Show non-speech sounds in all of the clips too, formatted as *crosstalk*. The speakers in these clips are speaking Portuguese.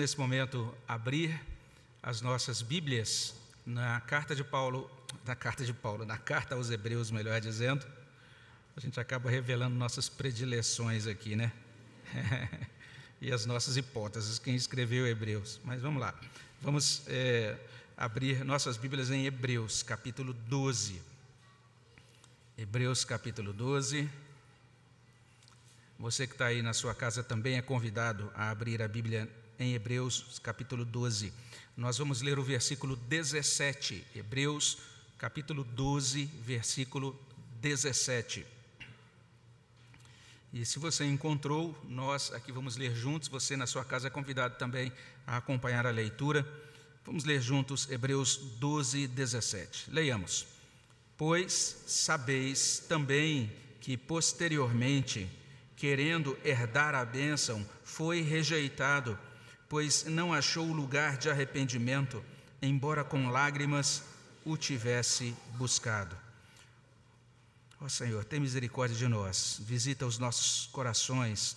nesse momento abrir as nossas Bíblias na carta de Paulo, na carta de Paulo, na carta aos Hebreus, melhor dizendo. A gente acaba revelando nossas predileções aqui, né? *laughs* e as nossas hipóteses, quem escreveu Hebreus. Mas vamos lá, vamos é, abrir nossas Bíblias em Hebreus, capítulo 12. Hebreus, capítulo 12. Você que está aí na sua casa também é convidado a abrir a Bíblia em Hebreus capítulo 12. Nós vamos ler o versículo 17. Hebreus capítulo 12, versículo 17. E se você encontrou, nós aqui vamos ler juntos. Você na sua casa é convidado também a acompanhar a leitura. Vamos ler juntos Hebreus 12, 17. Leiamos. Pois sabeis também que posteriormente, querendo herdar a bênção, foi rejeitado pois não achou lugar de arrependimento, embora com lágrimas o tivesse buscado. Ó oh, Senhor, tem misericórdia de nós, visita os nossos corações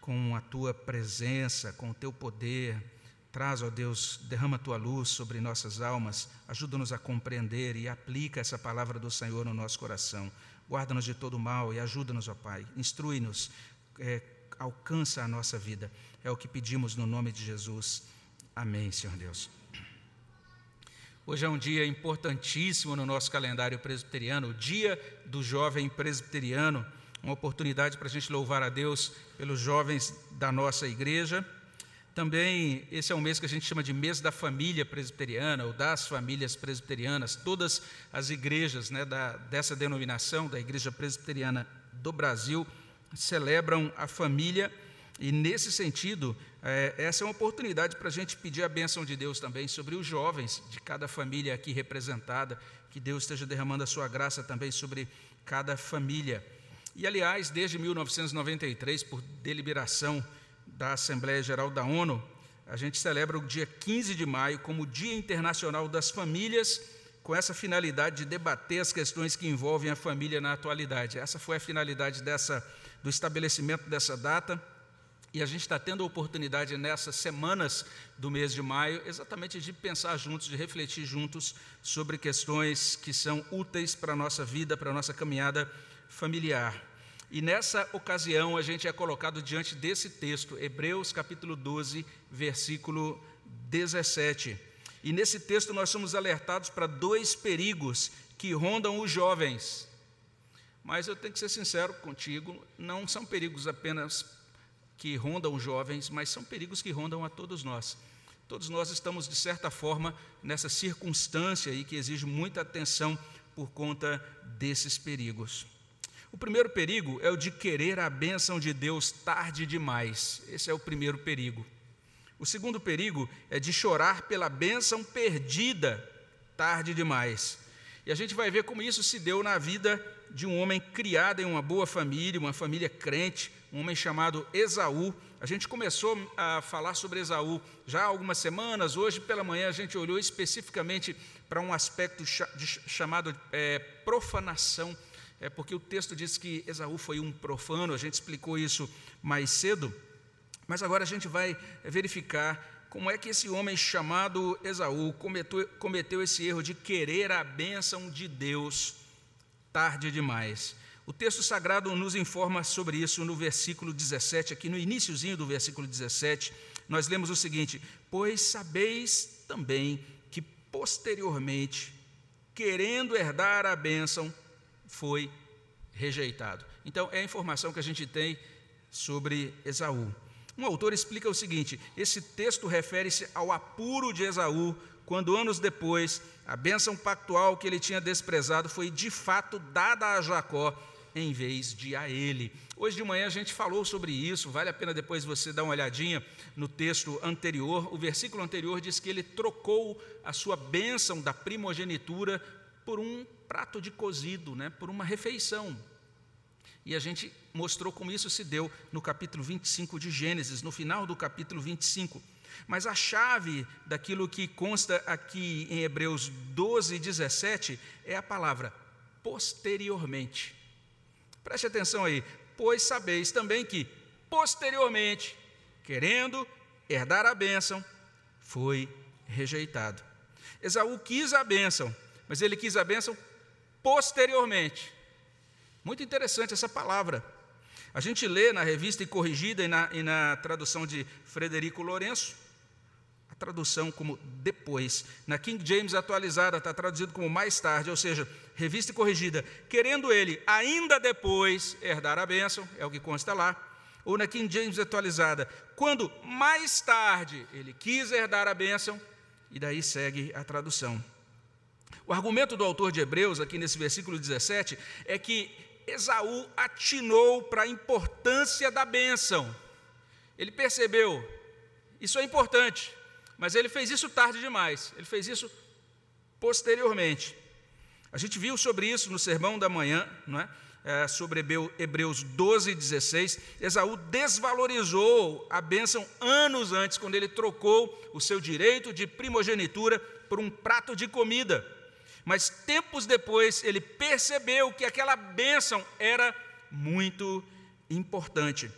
com a tua presença, com o teu poder. Traz, ó Deus, derrama a tua luz sobre nossas almas, ajuda-nos a compreender e aplica essa palavra do Senhor no nosso coração. Guarda-nos de todo mal e ajuda-nos, ó Pai. Instrui-nos, é, alcança a nossa vida. É o que pedimos no nome de Jesus. Amém, Senhor Deus. Hoje é um dia importantíssimo no nosso calendário presbiteriano, o Dia do Jovem Presbiteriano, uma oportunidade para a gente louvar a Deus pelos jovens da nossa igreja. Também esse é um mês que a gente chama de mês da família presbiteriana ou das famílias presbiterianas. Todas as igrejas né, da, dessa denominação, da Igreja Presbiteriana do Brasil, celebram a família e, nesse sentido, é, essa é uma oportunidade para a gente pedir a bênção de Deus também sobre os jovens de cada família aqui representada, que Deus esteja derramando a sua graça também sobre cada família. E, aliás, desde 1993, por deliberação da Assembleia Geral da ONU, a gente celebra o dia 15 de maio como Dia Internacional das Famílias, com essa finalidade de debater as questões que envolvem a família na atualidade. Essa foi a finalidade dessa, do estabelecimento dessa data. E a gente está tendo a oportunidade nessas semanas do mês de maio, exatamente de pensar juntos, de refletir juntos sobre questões que são úteis para a nossa vida, para a nossa caminhada familiar. E nessa ocasião a gente é colocado diante desse texto, Hebreus capítulo 12, versículo 17. E nesse texto nós somos alertados para dois perigos que rondam os jovens. Mas eu tenho que ser sincero contigo, não são perigos apenas que rondam os jovens, mas são perigos que rondam a todos nós. Todos nós estamos, de certa forma, nessa circunstância aí que exige muita atenção por conta desses perigos. O primeiro perigo é o de querer a bênção de Deus tarde demais. Esse é o primeiro perigo. O segundo perigo é de chorar pela bênção perdida tarde demais. E a gente vai ver como isso se deu na vida de um homem criado em uma boa família, uma família crente, um homem chamado Esaú. A gente começou a falar sobre Esaú já há algumas semanas. Hoje pela manhã a gente olhou especificamente para um aspecto chamado é, profanação, é porque o texto diz que Esaú foi um profano. A gente explicou isso mais cedo, mas agora a gente vai verificar como é que esse homem chamado Esaú cometeu, cometeu esse erro de querer a bênção de Deus tarde demais. O texto sagrado nos informa sobre isso no versículo 17, aqui no iníciozinho do versículo 17, nós lemos o seguinte: Pois sabeis também que posteriormente, querendo herdar a bênção, foi rejeitado. Então, é a informação que a gente tem sobre Esaú. Um autor explica o seguinte: esse texto refere-se ao apuro de Esaú, quando anos depois a bênção pactual que ele tinha desprezado foi de fato dada a Jacó em vez de a ele. Hoje de manhã a gente falou sobre isso, vale a pena depois você dar uma olhadinha no texto anterior. O versículo anterior diz que ele trocou a sua bênção da primogenitura por um prato de cozido, né, por uma refeição. E a gente mostrou como isso se deu no capítulo 25 de Gênesis, no final do capítulo 25. Mas a chave daquilo que consta aqui em Hebreus 12, 17 é a palavra posteriormente. Preste atenção aí. Pois sabeis também que, posteriormente, querendo herdar a bênção, foi rejeitado. Esaú quis a bênção, mas ele quis a bênção posteriormente. Muito interessante essa palavra. A gente lê na revista e corrigida e na, e na tradução de Frederico Lourenço, a tradução como depois. Na King James atualizada está traduzido como mais tarde, ou seja, revista e corrigida, querendo ele ainda depois herdar a bênção, é o que consta lá. Ou na King James atualizada, quando mais tarde ele quis herdar a bênção, e daí segue a tradução. O argumento do autor de Hebreus, aqui nesse versículo 17, é que Esaú atinou para a importância da bênção. Ele percebeu, isso é importante, mas ele fez isso tarde demais, ele fez isso posteriormente. A gente viu sobre isso no sermão da manhã, não é? É, sobre Hebreus 12, 16, Esaú desvalorizou a bênção anos antes, quando ele trocou o seu direito de primogenitura por um prato de comida. Mas tempos depois ele percebeu que aquela bênção era muito importante.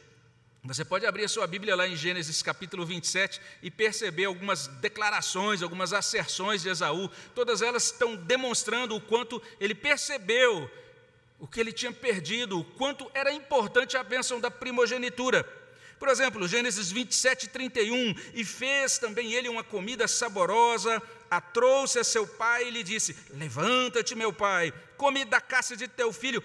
Você pode abrir a sua Bíblia lá em Gênesis capítulo 27 e perceber algumas declarações, algumas asserções de Esaú. Todas elas estão demonstrando o quanto ele percebeu o que ele tinha perdido, o quanto era importante a bênção da primogenitura. Por exemplo, Gênesis 27, 31, e fez também ele uma comida saborosa, a trouxe a seu pai e lhe disse: Levanta-te, meu pai, come da caça de teu filho,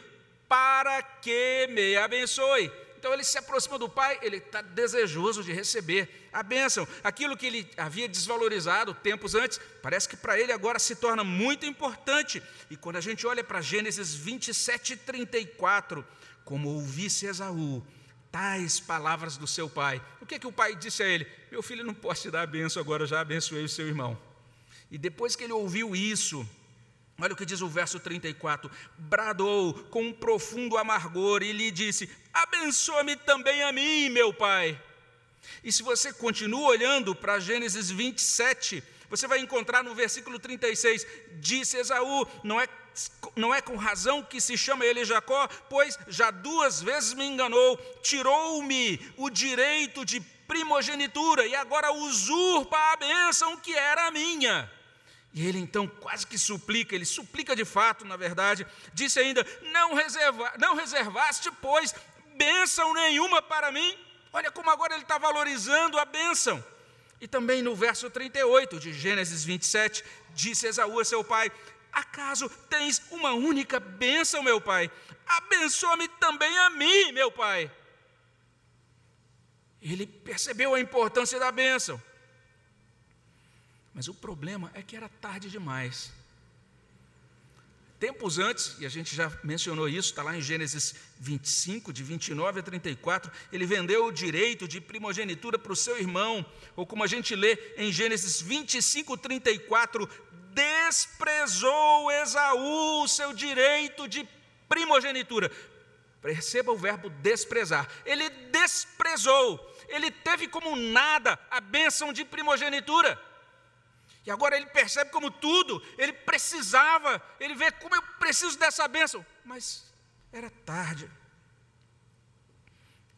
para que me abençoe. Então ele se aproxima do pai, ele está desejoso de receber a bênção. Aquilo que ele havia desvalorizado tempos antes, parece que para ele agora se torna muito importante. E quando a gente olha para Gênesis 27, 34, como ouvisse Esaú, tais palavras do seu pai. O que, é que o pai disse a ele? Meu filho, não posso te dar a benção agora, já abençoei o seu irmão. E depois que ele ouviu isso, olha o que diz o verso 34: bradou com um profundo amargor e lhe disse: Abençoa-me também a mim, meu pai. E se você continua olhando para Gênesis 27, você vai encontrar no versículo 36, disse Esaú: Não é não é com razão que se chama ele Jacó, pois já duas vezes me enganou, tirou-me o direito de primogenitura e agora usurpa a bênção que era minha. E ele então quase que suplica, ele suplica de fato, na verdade, disse ainda: Não, reserva, não reservaste, pois, bênção nenhuma para mim. Olha como agora ele está valorizando a bênção. E também no verso 38 de Gênesis 27, disse Esaú a seu pai: Acaso tens uma única bênção, meu pai? Abençoa-me também a mim, meu pai. Ele percebeu a importância da bênção. Mas o problema é que era tarde demais. Tempos antes, e a gente já mencionou isso, está lá em Gênesis 25, de 29 a 34, ele vendeu o direito de primogenitura para o seu irmão, ou como a gente lê em Gênesis 25, 34, desprezou Esaú o seu direito de primogenitura. Perceba o verbo desprezar. Ele desprezou, ele teve como nada a bênção de primogenitura. E agora ele percebe como tudo, ele precisava, ele vê como eu preciso dessa bênção, mas era tarde.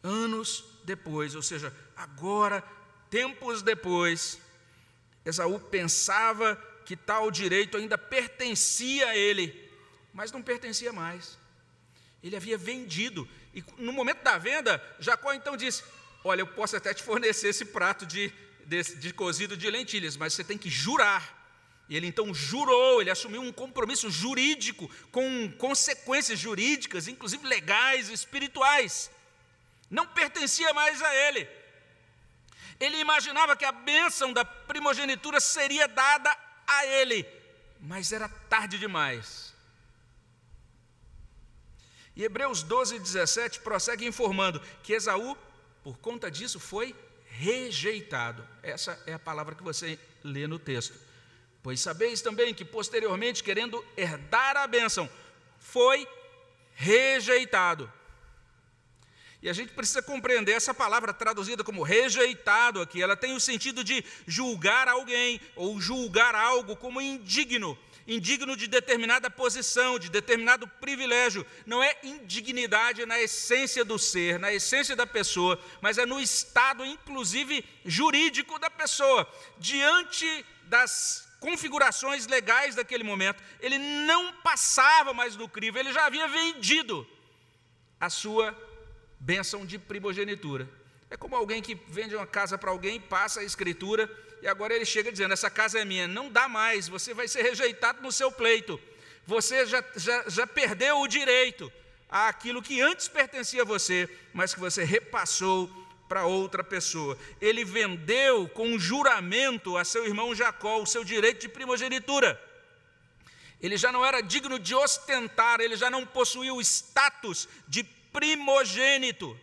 Anos depois, ou seja, agora, tempos depois, Esaú pensava que tal direito ainda pertencia a ele, mas não pertencia mais. Ele havia vendido, e no momento da venda, Jacó então disse: Olha, eu posso até te fornecer esse prato de, de, de cozido de lentilhas, mas você tem que jurar. E ele então jurou, ele assumiu um compromisso jurídico, com consequências jurídicas, inclusive legais, espirituais. Não pertencia mais a ele. Ele imaginava que a bênção da primogenitura seria dada a ele, mas era tarde demais. E Hebreus 12, 17 prossegue informando que Esaú, por conta disso, foi rejeitado. Essa é a palavra que você lê no texto. Pois sabeis também que posteriormente, querendo herdar a bênção, foi rejeitado. E a gente precisa compreender essa palavra traduzida como rejeitado aqui, ela tem o sentido de julgar alguém ou julgar algo como indigno. Indigno de determinada posição, de determinado privilégio. Não é indignidade na essência do ser, na essência da pessoa, mas é no estado, inclusive jurídico da pessoa. Diante das configurações legais daquele momento, ele não passava mais do crivo, ele já havia vendido a sua bênção de primogenitura. É como alguém que vende uma casa para alguém, passa a escritura e agora ele chega dizendo: Essa casa é minha. Não dá mais, você vai ser rejeitado no seu pleito. Você já, já, já perdeu o direito àquilo que antes pertencia a você, mas que você repassou para outra pessoa. Ele vendeu com juramento a seu irmão Jacó o seu direito de primogenitura. Ele já não era digno de ostentar, ele já não possuía o status de primogênito.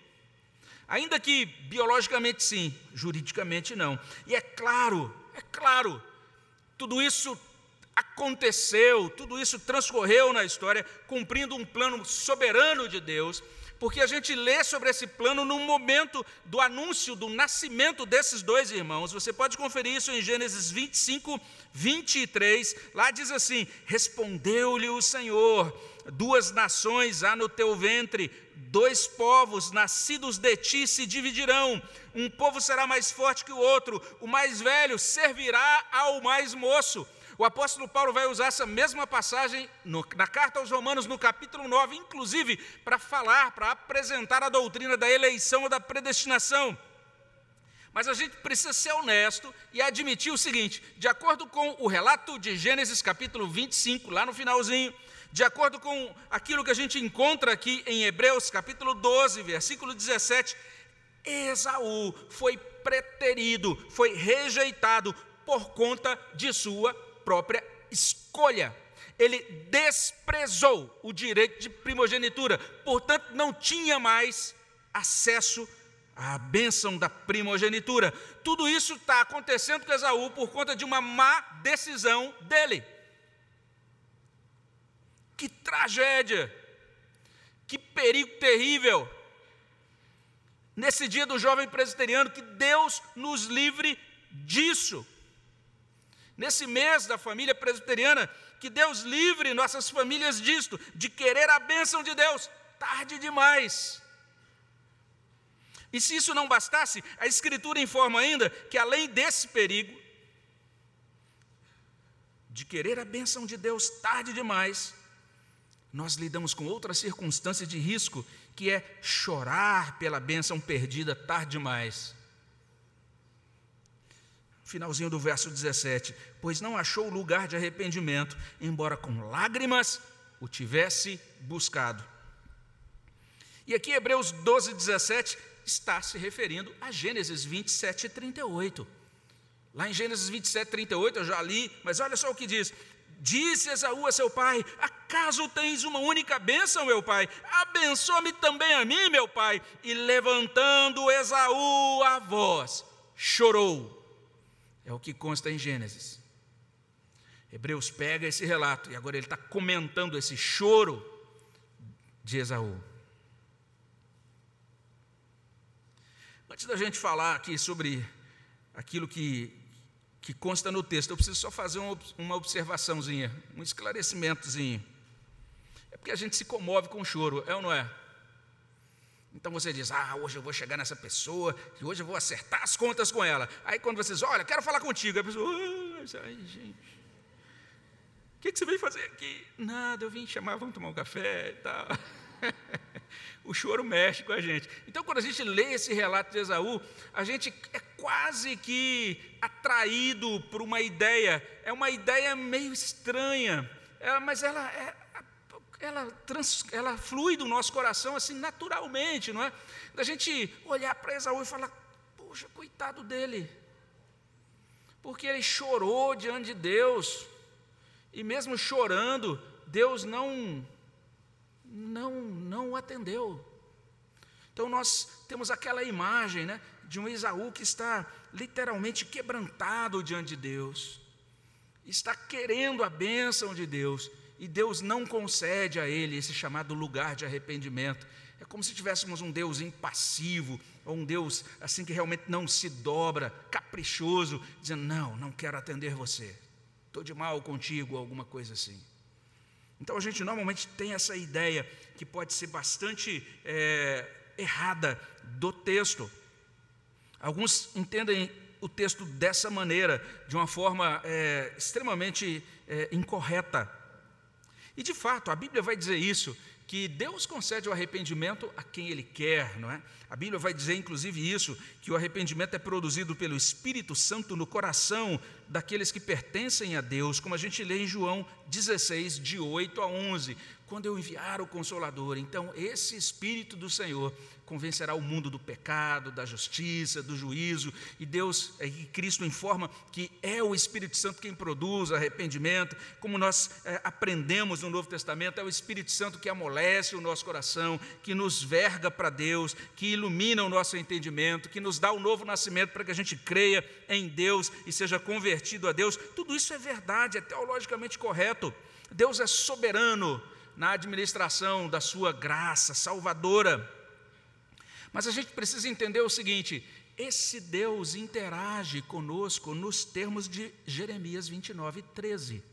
Ainda que biologicamente sim, juridicamente não. E é claro, é claro, tudo isso aconteceu, tudo isso transcorreu na história, cumprindo um plano soberano de Deus, porque a gente lê sobre esse plano no momento do anúncio do nascimento desses dois irmãos. Você pode conferir isso em Gênesis 25, 23. Lá diz assim: Respondeu-lhe o Senhor duas nações há no teu ventre, dois povos nascidos de ti se dividirão. Um povo será mais forte que o outro, o mais velho servirá ao mais moço. O apóstolo Paulo vai usar essa mesma passagem no, na carta aos Romanos, no capítulo 9, inclusive para falar, para apresentar a doutrina da eleição ou da predestinação. Mas a gente precisa ser honesto e admitir o seguinte: de acordo com o relato de Gênesis capítulo 25, lá no finalzinho, de acordo com aquilo que a gente encontra aqui em Hebreus capítulo 12, versículo 17, Esaú foi preterido, foi rejeitado por conta de sua própria escolha. Ele desprezou o direito de primogenitura, portanto, não tinha mais acesso à bênção da primogenitura. Tudo isso está acontecendo com Esaú por conta de uma má decisão dele. Que tragédia! Que perigo terrível! Nesse dia do jovem presbiteriano, que Deus nos livre disso. Nesse mês da família presbiteriana, que Deus livre nossas famílias disto, de querer a bênção de Deus, tarde demais. E se isso não bastasse, a Escritura informa ainda que além desse perigo, de querer a bênção de Deus tarde demais, nós lidamos com outra circunstância de risco, que é chorar pela bênção perdida tarde demais. Finalzinho do verso 17: Pois não achou lugar de arrependimento, embora com lágrimas o tivesse buscado. E aqui, Hebreus 12, 17, está se referindo a Gênesis 27 e 38. Lá em Gênesis 27, 38, eu já li, mas olha só o que diz: Disse Esaú a seu pai: Acaso tens uma única bênção, meu pai? Abençoa-me também a mim, meu pai. E levantando Esaú a voz, chorou. É o que consta em Gênesis. Hebreus pega esse relato e agora ele está comentando esse choro de Esaú. Antes da gente falar aqui sobre aquilo que que consta no texto. Eu preciso só fazer uma observaçãozinha, um esclarecimentozinho. É porque a gente se comove com o choro, é ou não é? Então você diz, ah, hoje eu vou chegar nessa pessoa, hoje eu vou acertar as contas com ela. Aí quando você diz, olha, quero falar contigo, a pessoa, ah, ai, gente, o que, que você veio fazer aqui? Nada, eu vim chamar, vamos tomar um café e tal. *laughs* o choro mexe com a gente. Então, quando a gente lê esse relato de Esaú, a gente é quase que atraído por uma ideia, é uma ideia meio estranha, mas ela, é, ela, trans, ela flui do nosso coração assim naturalmente, não é? Da gente olhar para Esaú e falar: puxa, coitado dele, porque ele chorou diante de Deus, e mesmo chorando, Deus não não, não o atendeu. Então nós temos aquela imagem né, de um Esaú que está literalmente quebrantado diante de Deus, está querendo a bênção de Deus, e Deus não concede a ele esse chamado lugar de arrependimento. É como se tivéssemos um Deus impassivo, ou um Deus assim que realmente não se dobra, caprichoso, dizendo: Não, não quero atender você. estou de mal contigo, alguma coisa assim. Então a gente normalmente tem essa ideia que pode ser bastante é, errada do texto. Alguns entendem o texto dessa maneira, de uma forma é, extremamente é, incorreta. E de fato, a Bíblia vai dizer isso, que Deus concede o arrependimento a quem Ele quer, não é? A Bíblia vai dizer, inclusive, isso, que o arrependimento é produzido pelo Espírito Santo no coração daqueles que pertencem a Deus, como a gente lê em João 16, de 8 a 11 quando eu enviar o Consolador. Então, esse Espírito do Senhor convencerá o mundo do pecado, da justiça, do juízo, e Deus, é, e Cristo informa que é o Espírito Santo quem produz arrependimento, como nós é, aprendemos no Novo Testamento, é o Espírito Santo que amolece o nosso coração, que nos verga para Deus, que ilumina o nosso entendimento, que nos dá o novo nascimento para que a gente creia em Deus e seja convertido a Deus. Tudo isso é verdade, é teologicamente correto. Deus é soberano, na administração da sua graça salvadora. Mas a gente precisa entender o seguinte: esse Deus interage conosco nos termos de Jeremias 29, 13.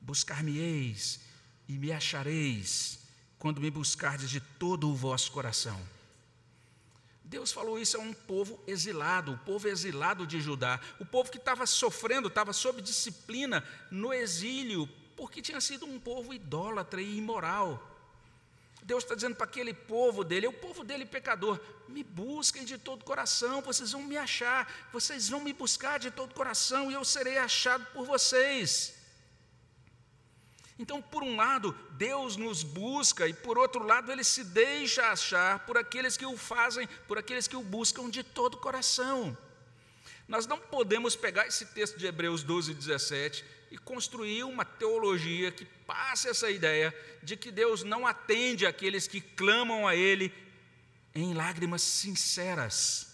Buscar-me-eis e me achareis, quando me buscardes de todo o vosso coração. Deus falou isso a um povo exilado, o povo exilado de Judá, o povo que estava sofrendo, estava sob disciplina no exílio porque tinha sido um povo idólatra e imoral. Deus está dizendo para aquele povo dele, é o povo dele pecador, me busquem de todo coração, vocês vão me achar, vocês vão me buscar de todo coração e eu serei achado por vocês. Então, por um lado, Deus nos busca e por outro lado, ele se deixa achar por aqueles que o fazem, por aqueles que o buscam de todo coração. Nós não podemos pegar esse texto de Hebreus 12, 17 e construir uma teologia que passe essa ideia de que Deus não atende aqueles que clamam a Ele em lágrimas sinceras.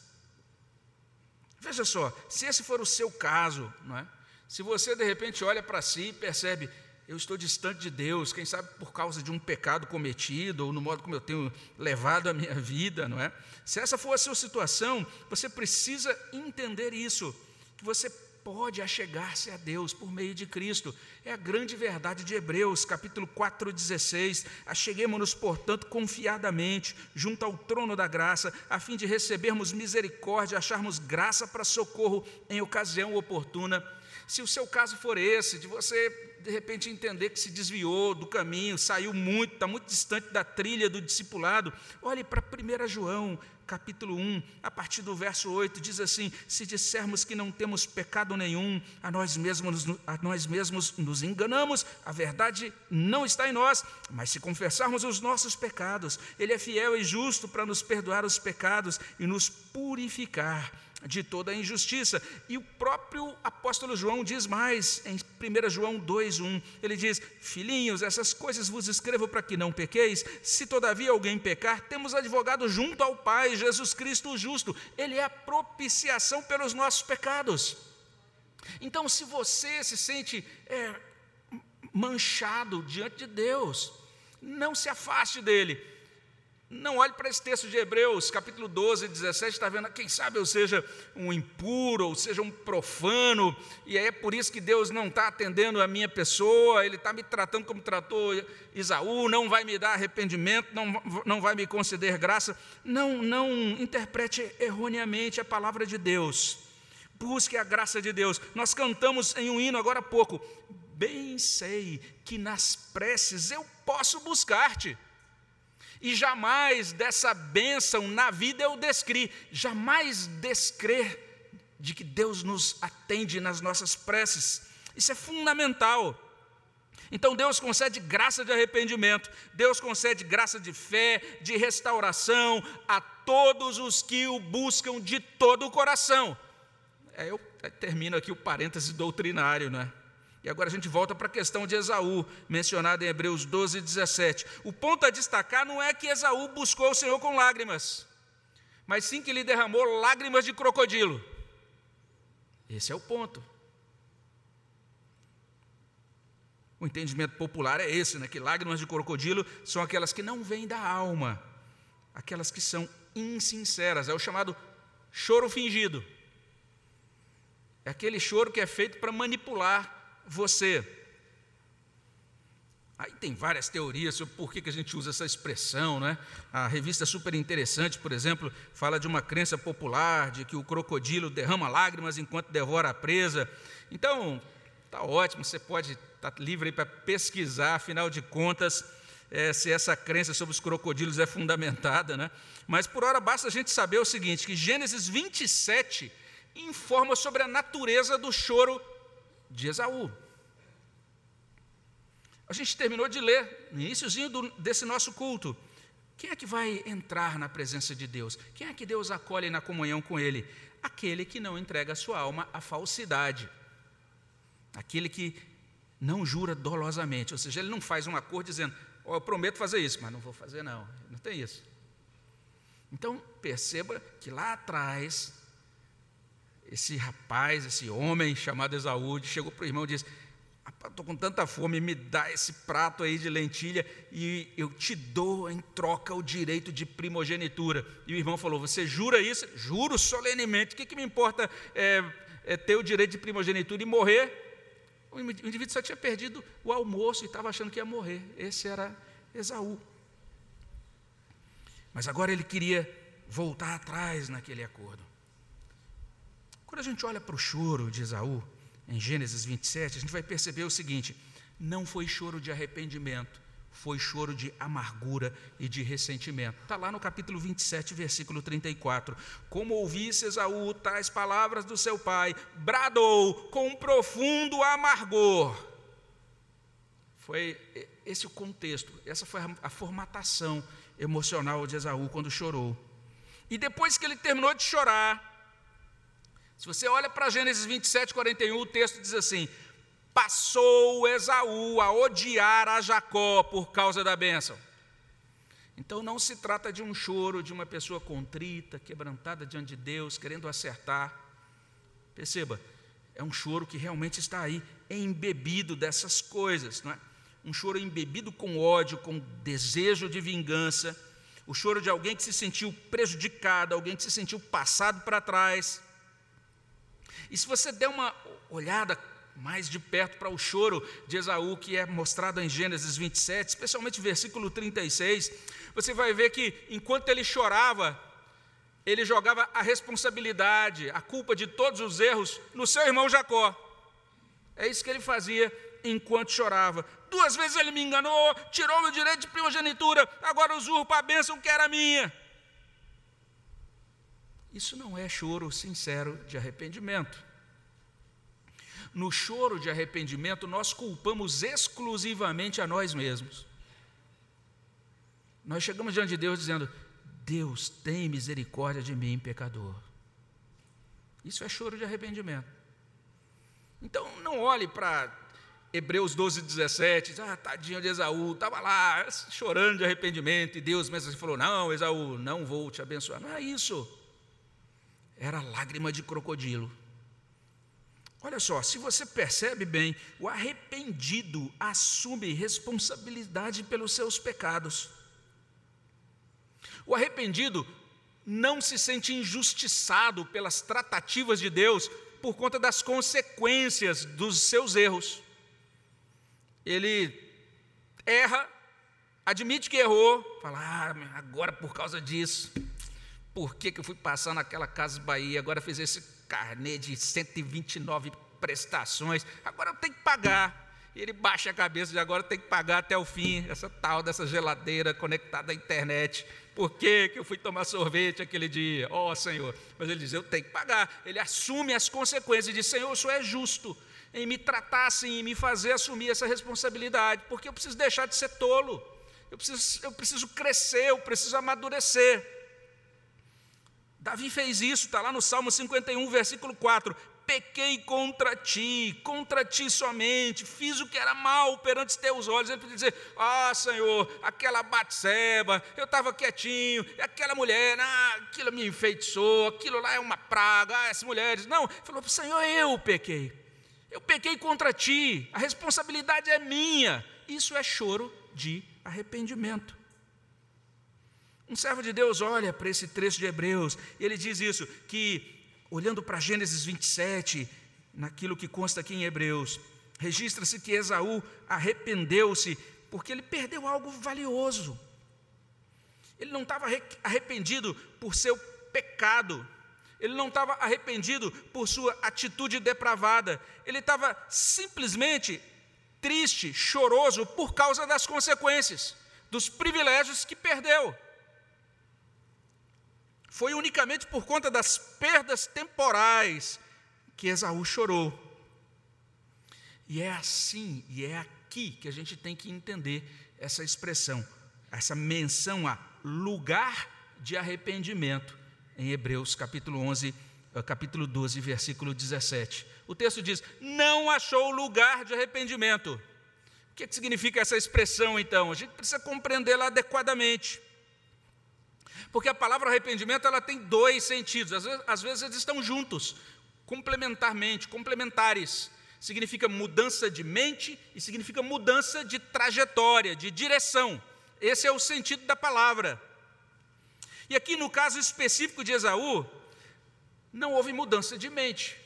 Veja só, se esse for o seu caso, não é? se você de repente olha para si e percebe, eu estou distante de Deus, quem sabe por causa de um pecado cometido, ou no modo como eu tenho levado a minha *laughs* vida, não é? Se essa for a sua situação, você precisa entender isso, que você pode achegar-se a Deus por meio de Cristo. É a grande verdade de Hebreus, capítulo 4:16. Acheguemos-nos, portanto, confiadamente junto ao trono da graça, a fim de recebermos misericórdia, acharmos graça para socorro em ocasião oportuna. Se o seu caso for esse, de você de repente entender que se desviou do caminho, saiu muito, está muito distante da trilha do discipulado, olhe para 1 João, capítulo 1, a partir do verso 8, diz assim: Se dissermos que não temos pecado nenhum, a nós mesmos, a nós mesmos nos enganamos, a verdade não está em nós, mas se confessarmos os nossos pecados, Ele é fiel e justo para nos perdoar os pecados e nos purificar de toda a injustiça. E o próprio apóstolo João diz mais, em 1 João 2,1, ele diz: Filhinhos, essas coisas vos escrevo para que não pequeis. Se todavia alguém pecar, temos advogado junto ao Pai, Jesus Cristo o justo. Ele é a propiciação pelos nossos pecados. Então, se você se sente é, manchado diante de Deus, não se afaste dele não olhe para esse texto de Hebreus, capítulo 12, 17, está vendo, quem sabe eu seja um impuro, ou seja um profano, e é por isso que Deus não está atendendo a minha pessoa, Ele está me tratando como tratou Isaú, não vai me dar arrependimento, não, não vai me conceder graça. Não, não interprete erroneamente a palavra de Deus. Busque a graça de Deus. Nós cantamos em um hino agora há pouco. Bem sei que nas preces eu posso buscar-te e jamais dessa bênção na vida eu descri, jamais descrer de que Deus nos atende nas nossas preces. Isso é fundamental. Então Deus concede graça de arrependimento, Deus concede graça de fé, de restauração a todos os que o buscam de todo o coração. É, eu termino aqui o parêntese doutrinário, né? E agora a gente volta para a questão de Esaú, mencionada em Hebreus 12, 17. O ponto a destacar não é que Esaú buscou o Senhor com lágrimas, mas sim que ele derramou lágrimas de crocodilo. Esse é o ponto. O entendimento popular é esse, né? que lágrimas de crocodilo são aquelas que não vêm da alma, aquelas que são insinceras, é o chamado choro fingido. É aquele choro que é feito para manipular você. Aí tem várias teorias sobre por que, a gente usa essa expressão, né? A revista Super Interessante, por exemplo, fala de uma crença popular de que o crocodilo derrama lágrimas enquanto devora a presa. Então, tá ótimo, você pode estar tá livre para pesquisar, afinal de contas, é, se essa crença sobre os crocodilos é fundamentada, né? Mas por hora basta a gente saber o seguinte: que Gênesis 27 informa sobre a natureza do choro de Esaú. A gente terminou de ler, no iníciozinho do, desse nosso culto. Quem é que vai entrar na presença de Deus? Quem é que Deus acolhe na comunhão com Ele? Aquele que não entrega a sua alma à falsidade. Aquele que não jura dolosamente, ou seja, ele não faz um acordo dizendo, oh, eu prometo fazer isso, mas não vou fazer não, não tem isso. Então, perceba que lá atrás, esse rapaz, esse homem chamado Esaú, chegou para o irmão e disse, estou com tanta fome, me dá esse prato aí de lentilha e eu te dou em troca o direito de primogenitura. E o irmão falou: Você jura isso? Juro solenemente. O que, que me importa é, é ter o direito de primogenitura e morrer? O indivíduo só tinha perdido o almoço e estava achando que ia morrer. Esse era Esaú. Mas agora ele queria voltar atrás naquele acordo. Quando a gente olha para o choro de Esaú, em Gênesis 27, a gente vai perceber o seguinte: não foi choro de arrependimento, foi choro de amargura e de ressentimento. Está lá no capítulo 27, versículo 34. Como ouvisse Esaú tais palavras do seu pai, bradou com um profundo amargor. Foi esse o contexto, essa foi a formatação emocional de Esaú quando chorou. E depois que ele terminou de chorar, se você olha para Gênesis 27, 41, o texto diz assim: Passou Esaú a odiar a Jacó por causa da bênção. Então não se trata de um choro de uma pessoa contrita, quebrantada diante de Deus, querendo acertar. Perceba, é um choro que realmente está aí, embebido dessas coisas, não é? Um choro embebido com ódio, com desejo de vingança, o choro de alguém que se sentiu prejudicado, alguém que se sentiu passado para trás. E se você der uma olhada mais de perto para o choro de Esaú, que é mostrado em Gênesis 27, especialmente versículo 36, você vai ver que enquanto ele chorava, ele jogava a responsabilidade, a culpa de todos os erros no seu irmão Jacó. É isso que ele fazia enquanto chorava. Duas vezes ele me enganou, tirou meu direito de primogenitura, agora usurpa a bênção que era minha. Isso não é choro sincero de arrependimento. No choro de arrependimento, nós culpamos exclusivamente a nós mesmos. Nós chegamos diante de Deus dizendo: Deus, tem misericórdia de mim, pecador. Isso é choro de arrependimento. Então, não olhe para Hebreus 12, 17, ah, tadinho de Esaú, estava lá chorando de arrependimento, e Deus mesmo falou: Não, Esaú, não vou te abençoar. Não é isso era lágrima de crocodilo. Olha só, se você percebe bem, o arrependido assume responsabilidade pelos seus pecados. O arrependido não se sente injustiçado pelas tratativas de Deus por conta das consequências dos seus erros. Ele erra, admite que errou, fala, ah, agora por causa disso, por que, que eu fui passar naquela Casa Bahia, agora fiz esse carnê de 129 prestações, agora eu tenho que pagar. E ele baixa a cabeça de agora tem que pagar até o fim, essa tal dessa geladeira conectada à internet. Por que, que eu fui tomar sorvete aquele dia? Ó oh, Senhor. Mas ele diz, eu tenho que pagar. Ele assume as consequências e diz, Senhor, o Senhor é justo em me tratar assim, em me fazer assumir essa responsabilidade, porque eu preciso deixar de ser tolo. Eu preciso, eu preciso crescer, eu preciso amadurecer. Davi fez isso, está lá no Salmo 51, versículo 4. Pequei contra ti, contra ti somente, fiz o que era mal perante teus olhos. Ele podia dizer: Ah, Senhor, aquela Batseba, eu estava quietinho, aquela mulher, ah, aquilo me enfeitiçou, aquilo lá é uma praga, ah, essas mulheres. Não, ele falou: Senhor, eu pequei, eu pequei contra ti, a responsabilidade é minha. Isso é choro de arrependimento. Um servo de Deus olha para esse trecho de Hebreus e ele diz isso: que olhando para Gênesis 27, naquilo que consta aqui em Hebreus, registra-se que Esaú arrependeu-se porque ele perdeu algo valioso. Ele não estava arrependido por seu pecado, ele não estava arrependido por sua atitude depravada, ele estava simplesmente triste, choroso por causa das consequências, dos privilégios que perdeu. Foi unicamente por conta das perdas temporais que Esaú chorou. E é assim, e é aqui que a gente tem que entender essa expressão, essa menção a lugar de arrependimento em Hebreus capítulo 11, eh, capítulo 12, versículo 17. O texto diz: "Não achou lugar de arrependimento". O que, que significa essa expressão então? A gente precisa compreendê-la adequadamente. Porque a palavra arrependimento ela tem dois sentidos, às vezes, às vezes eles estão juntos, complementarmente, complementares. Significa mudança de mente e significa mudança de trajetória, de direção. Esse é o sentido da palavra. E aqui no caso específico de Esaú, não houve mudança de mente.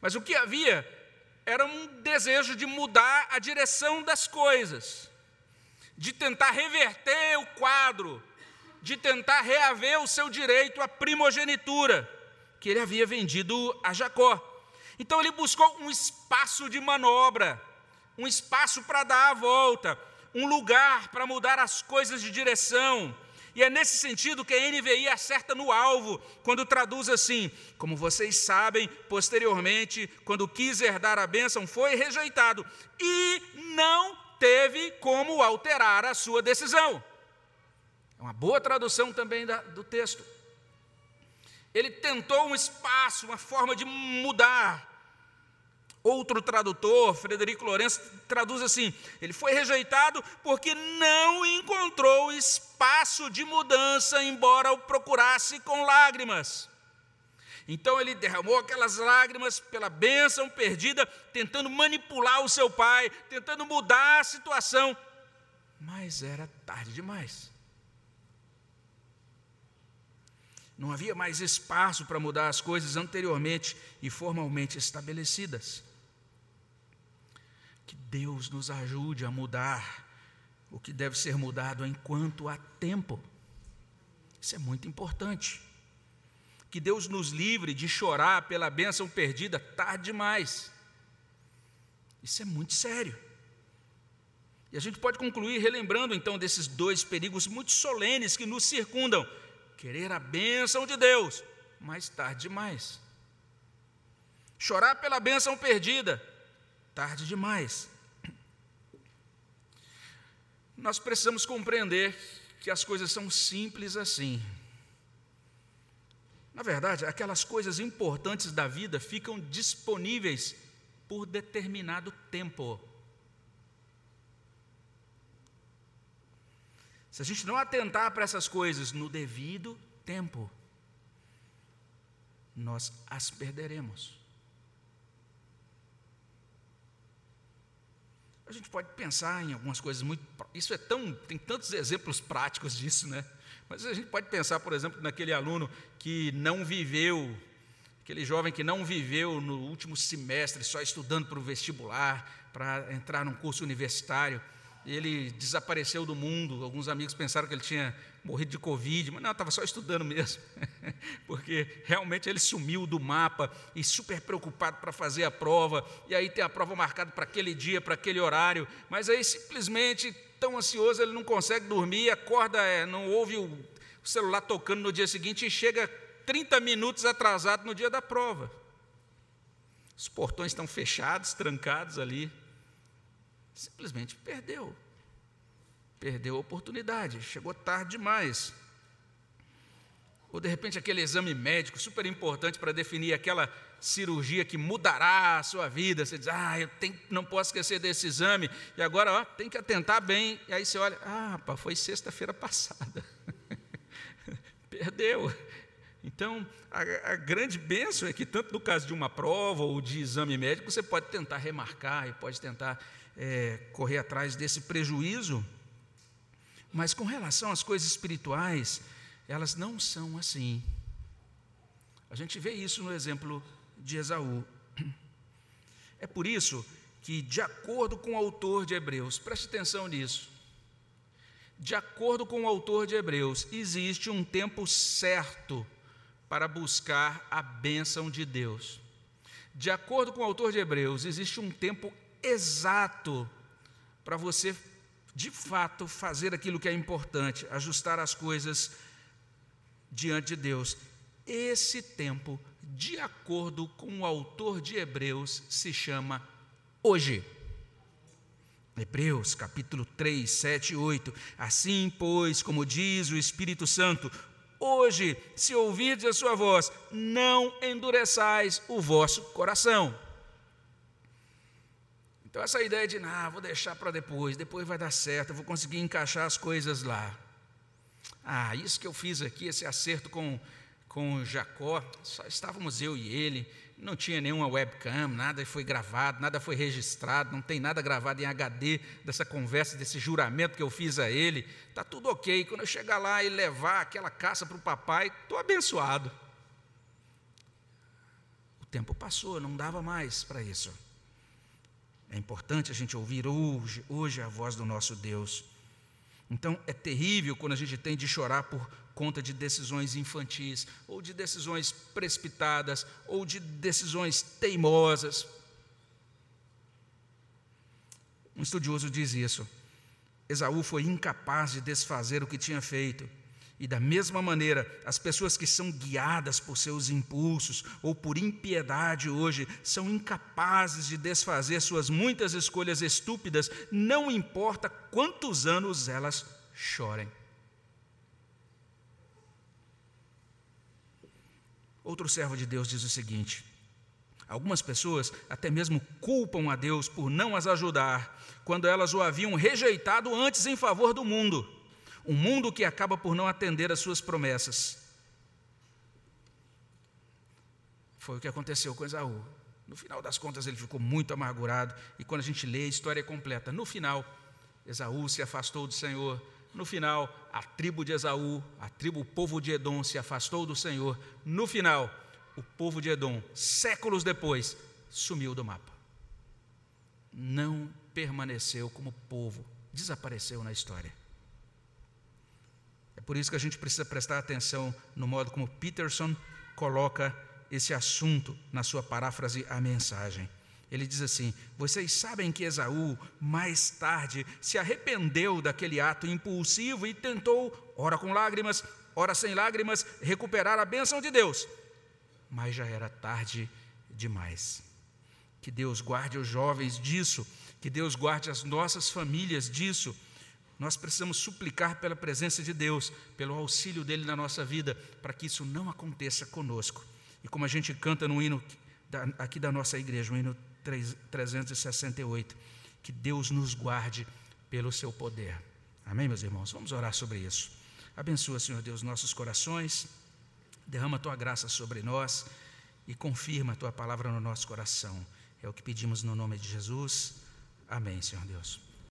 Mas o que havia era um desejo de mudar a direção das coisas, de tentar reverter o quadro, de tentar reaver o seu direito à primogenitura que ele havia vendido a Jacó. Então ele buscou um espaço de manobra, um espaço para dar a volta, um lugar para mudar as coisas de direção. E é nesse sentido que a NVI acerta no alvo, quando traduz assim: Como vocês sabem, posteriormente, quando quis herdar a bênção, foi rejeitado e não teve como alterar a sua decisão. É uma boa tradução também da, do texto. Ele tentou um espaço, uma forma de mudar. Outro tradutor, Frederico Lourenço, traduz assim: ele foi rejeitado porque não encontrou espaço de mudança, embora o procurasse com lágrimas. Então ele derramou aquelas lágrimas pela bênção perdida, tentando manipular o seu pai, tentando mudar a situação, mas era tarde demais. Não havia mais espaço para mudar as coisas anteriormente e formalmente estabelecidas. Que Deus nos ajude a mudar o que deve ser mudado enquanto há tempo. Isso é muito importante. Que Deus nos livre de chorar pela bênção perdida tarde demais. Isso é muito sério. E a gente pode concluir relembrando então desses dois perigos muito solenes que nos circundam querer a bênção de Deus, mas tarde demais. Chorar pela bênção perdida, tarde demais. Nós precisamos compreender que as coisas são simples assim. Na verdade, aquelas coisas importantes da vida ficam disponíveis por determinado tempo. Se a gente não atentar para essas coisas no devido tempo, nós as perderemos. A gente pode pensar em algumas coisas muito. Isso é tão. Tem tantos exemplos práticos disso, né? Mas a gente pode pensar, por exemplo, naquele aluno que não viveu, aquele jovem que não viveu no último semestre só estudando para o vestibular, para entrar num curso universitário ele desapareceu do mundo. Alguns amigos pensaram que ele tinha morrido de Covid, mas não, estava só estudando mesmo, *laughs* porque realmente ele sumiu do mapa e super preocupado para fazer a prova, e aí tem a prova marcada para aquele dia, para aquele horário, mas aí simplesmente, tão ansioso, ele não consegue dormir, acorda, é, não ouve o celular tocando no dia seguinte e chega 30 minutos atrasado no dia da prova. Os portões estão fechados, trancados ali simplesmente perdeu. Perdeu a oportunidade, chegou tarde demais. Ou de repente aquele exame médico super importante para definir aquela cirurgia que mudará a sua vida. Você diz, ah, eu tenho, não posso esquecer desse exame. E agora, ó, tem que atentar bem. E aí você olha, ah, pá, foi sexta-feira passada. *laughs* Perdeu. Então, a, a, grande bênção é que, tanto no caso de uma prova ou de exame médico, você pode tentar remarcar e pode tentar é, correr atrás desse prejuízo. Mas com relação às coisas espirituais, elas não são assim. A gente vê isso no exemplo de Esaú. É por isso que, de acordo com o autor de Hebreus, preste atenção nisso. De acordo com o autor de Hebreus, existe um tempo certo para buscar a bênção de Deus. De acordo com o autor de Hebreus, existe um tempo exato para você, de fato, fazer aquilo que é importante, ajustar as coisas diante de Deus. Esse tempo, de acordo com o autor de Hebreus, se chama hoje. Hebreus capítulo 3, 7 e 8. Assim, pois, como diz o Espírito Santo, hoje, se ouvirdes a sua voz, não endureçais o vosso coração. Então, essa ideia de, ah, vou deixar para depois, depois vai dar certo, eu vou conseguir encaixar as coisas lá. Ah, isso que eu fiz aqui, esse acerto com, com Jacó, só estávamos eu e ele, não tinha nenhuma webcam, nada foi gravado, nada foi registrado, não tem nada gravado em HD dessa conversa, desse juramento que eu fiz a ele. Está tudo ok. Quando eu chegar lá e levar aquela caça para o papai, estou abençoado. O tempo passou, não dava mais para isso. É importante a gente ouvir hoje, hoje a voz do nosso Deus. Então é terrível quando a gente tem de chorar por conta de decisões infantis, ou de decisões precipitadas, ou de decisões teimosas. Um estudioso diz isso. Esaú foi incapaz de desfazer o que tinha feito. E da mesma maneira, as pessoas que são guiadas por seus impulsos ou por impiedade hoje são incapazes de desfazer suas muitas escolhas estúpidas, não importa quantos anos elas chorem. Outro servo de Deus diz o seguinte: Algumas pessoas até mesmo culpam a Deus por não as ajudar, quando elas o haviam rejeitado antes em favor do mundo, um mundo que acaba por não atender às suas promessas. Foi o que aconteceu com Esaú. No final das contas, ele ficou muito amargurado, e quando a gente lê a história completa, no final, Esaú se afastou do Senhor, no final, a tribo de Esaú, a tribo, o povo de Edom se afastou do Senhor. No final, o povo de Edom, séculos depois, sumiu do mapa. Não permaneceu como povo, desapareceu na história. É por isso que a gente precisa prestar atenção no modo como Peterson coloca esse assunto na sua paráfrase à mensagem. Ele diz assim: Vocês sabem que Esaú, mais tarde, se arrependeu daquele ato impulsivo e tentou, ora com lágrimas, ora sem lágrimas, recuperar a bênção de Deus. Mas já era tarde demais. Que Deus guarde os jovens disso, que Deus guarde as nossas famílias disso. Nós precisamos suplicar pela presença de Deus, pelo auxílio dele na nossa vida, para que isso não aconteça conosco. E como a gente canta no hino aqui da nossa igreja, o hino 368. Que Deus nos guarde pelo seu poder. Amém, meus irmãos? Vamos orar sobre isso. Abençoa, Senhor Deus, nossos corações, derrama a tua graça sobre nós e confirma a tua palavra no nosso coração. É o que pedimos no nome de Jesus. Amém, Senhor Deus.